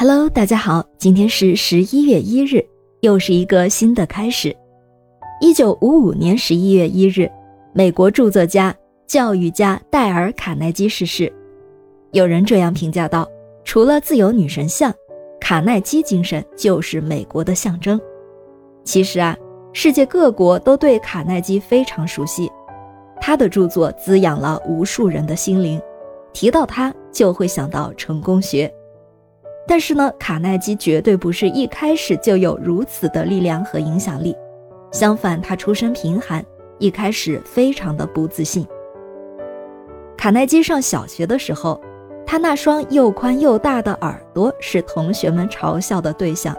Hello，大家好，今天是十一月一日，又是一个新的开始。一九五五年十一月一日，美国著作家、教育家戴尔·卡耐基逝世。有人这样评价道：“除了自由女神像，卡耐基精神就是美国的象征。”其实啊，世界各国都对卡耐基非常熟悉，他的著作滋养了无数人的心灵。提到他，就会想到成功学。但是呢，卡耐基绝对不是一开始就有如此的力量和影响力。相反，他出身贫寒，一开始非常的不自信。卡耐基上小学的时候，他那双又宽又大的耳朵是同学们嘲笑的对象。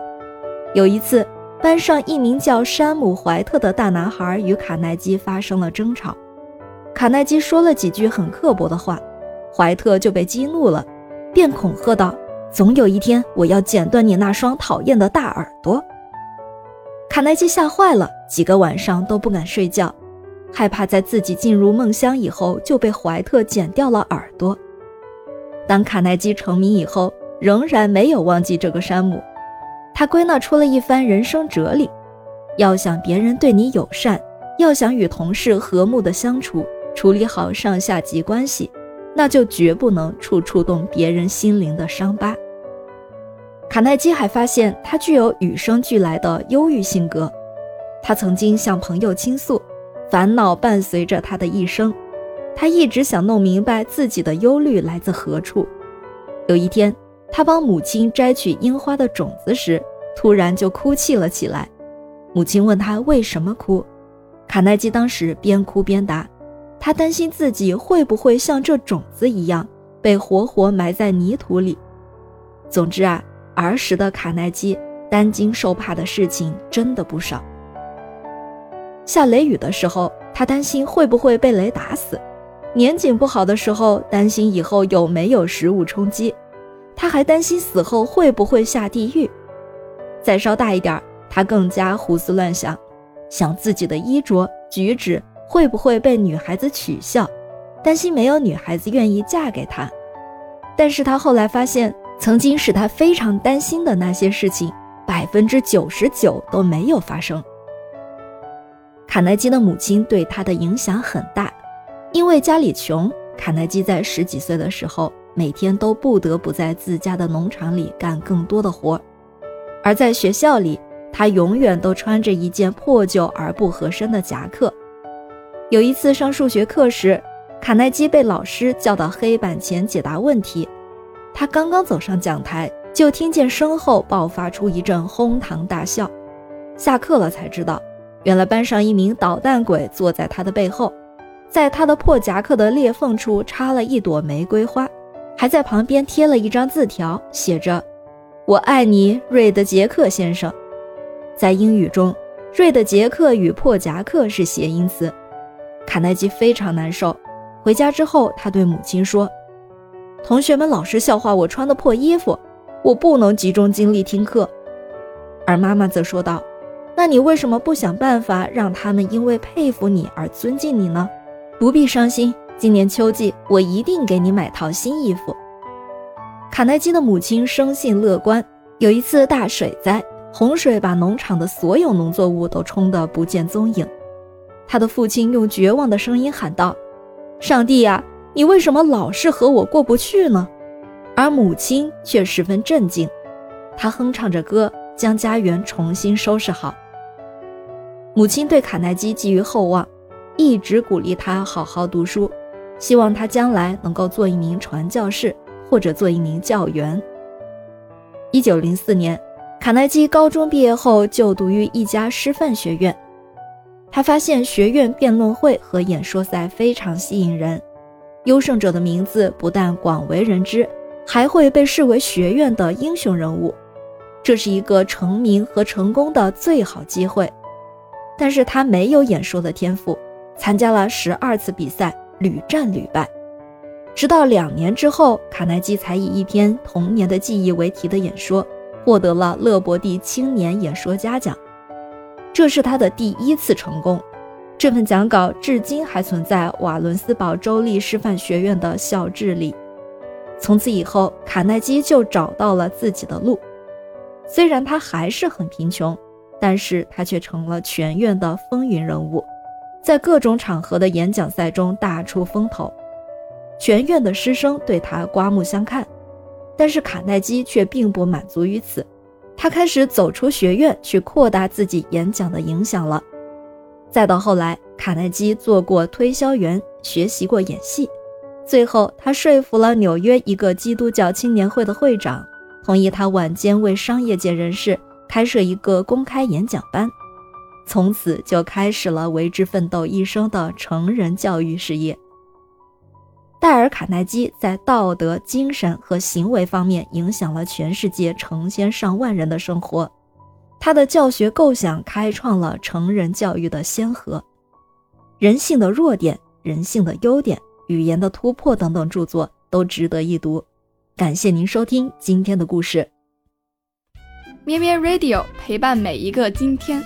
有一次，班上一名叫山姆·怀特的大男孩与卡耐基发生了争吵，卡耐基说了几句很刻薄的话。怀特就被激怒了，便恐吓道：“总有一天，我要剪断你那双讨厌的大耳朵。”卡耐基吓坏了，几个晚上都不敢睡觉，害怕在自己进入梦乡以后就被怀特剪掉了耳朵。当卡耐基成名以后，仍然没有忘记这个山姆。他归纳出了一番人生哲理：要想别人对你友善，要想与同事和睦的相处，处理好上下级关系。那就绝不能触触动别人心灵的伤疤。卡耐基还发现他具有与生俱来的忧郁性格。他曾经向朋友倾诉，烦恼伴随着他的一生。他一直想弄明白自己的忧虑来自何处。有一天，他帮母亲摘取樱花的种子时，突然就哭泣了起来。母亲问他为什么哭，卡耐基当时边哭边答。他担心自己会不会像这种子一样被活活埋在泥土里。总之啊，儿时的卡耐基担惊受怕的事情真的不少。下雷雨的时候，他担心会不会被雷打死；年景不好的时候，担心以后有没有食物充饥；他还担心死后会不会下地狱。再稍大一点，他更加胡思乱想，想自己的衣着举止。会不会被女孩子取笑？担心没有女孩子愿意嫁给他。但是他后来发现，曾经使他非常担心的那些事情，百分之九十九都没有发生。卡耐基的母亲对他的影响很大，因为家里穷，卡耐基在十几岁的时候，每天都不得不在自家的农场里干更多的活，而在学校里，他永远都穿着一件破旧而不合身的夹克。有一次上数学课时，卡耐基被老师叫到黑板前解答问题。他刚刚走上讲台，就听见身后爆发出一阵哄堂大笑。下课了才知道，原来班上一名捣蛋鬼坐在他的背后，在他的破夹克的裂缝处插了一朵玫瑰花，还在旁边贴了一张字条，写着：“我爱你，瑞德杰克先生。”在英语中，瑞德杰克与破夹克是谐音词。卡耐基非常难受。回家之后，他对母亲说：“同学们老是笑话我穿的破衣服，我不能集中精力听课。”而妈妈则说道：“那你为什么不想办法让他们因为佩服你而尊敬你呢？不必伤心，今年秋季我一定给你买套新衣服。”卡耐基的母亲生性乐观。有一次大水灾，洪水把农场的所有农作物都冲得不见踪影。他的父亲用绝望的声音喊道：“上帝呀，你为什么老是和我过不去呢？”而母亲却十分镇静，她哼唱着歌，将家园重新收拾好。母亲对卡耐基寄予厚望，一直鼓励他好好读书，希望他将来能够做一名传教士或者做一名教员。一九零四年，卡耐基高中毕业后就读于一家师范学院。他发现学院辩论会和演说赛非常吸引人，优胜者的名字不但广为人知，还会被视为学院的英雄人物。这是一个成名和成功的最好机会。但是他没有演说的天赋，参加了十二次比赛，屡战屡败。直到两年之后，卡耐基才以一篇童年的记忆为题的演说，获得了勒伯蒂青年演说家奖。这是他的第一次成功，这份讲稿至今还存在瓦伦斯堡州立师范学院的校志里。从此以后，卡耐基就找到了自己的路。虽然他还是很贫穷，但是他却成了全院的风云人物，在各种场合的演讲赛中大出风头，全院的师生对他刮目相看。但是卡耐基却并不满足于此，他开始走出学院去扩大自己演讲的影响了。再到后来，卡耐基做过推销员，学习过演戏。最后，他说服了纽约一个基督教青年会的会长，同意他晚间为商业界人士开设一个公开演讲班，从此就开始了为之奋斗一生的成人教育事业。戴尔·卡耐基在道德、精神和行为方面影响了全世界成千上万人的生活，他的教学构想开创了成人教育的先河，人性的弱点，人性的优点。语言的突破等等著作都值得一读。感谢您收听今天的故事。咩咩 Radio 陪伴每一个今天。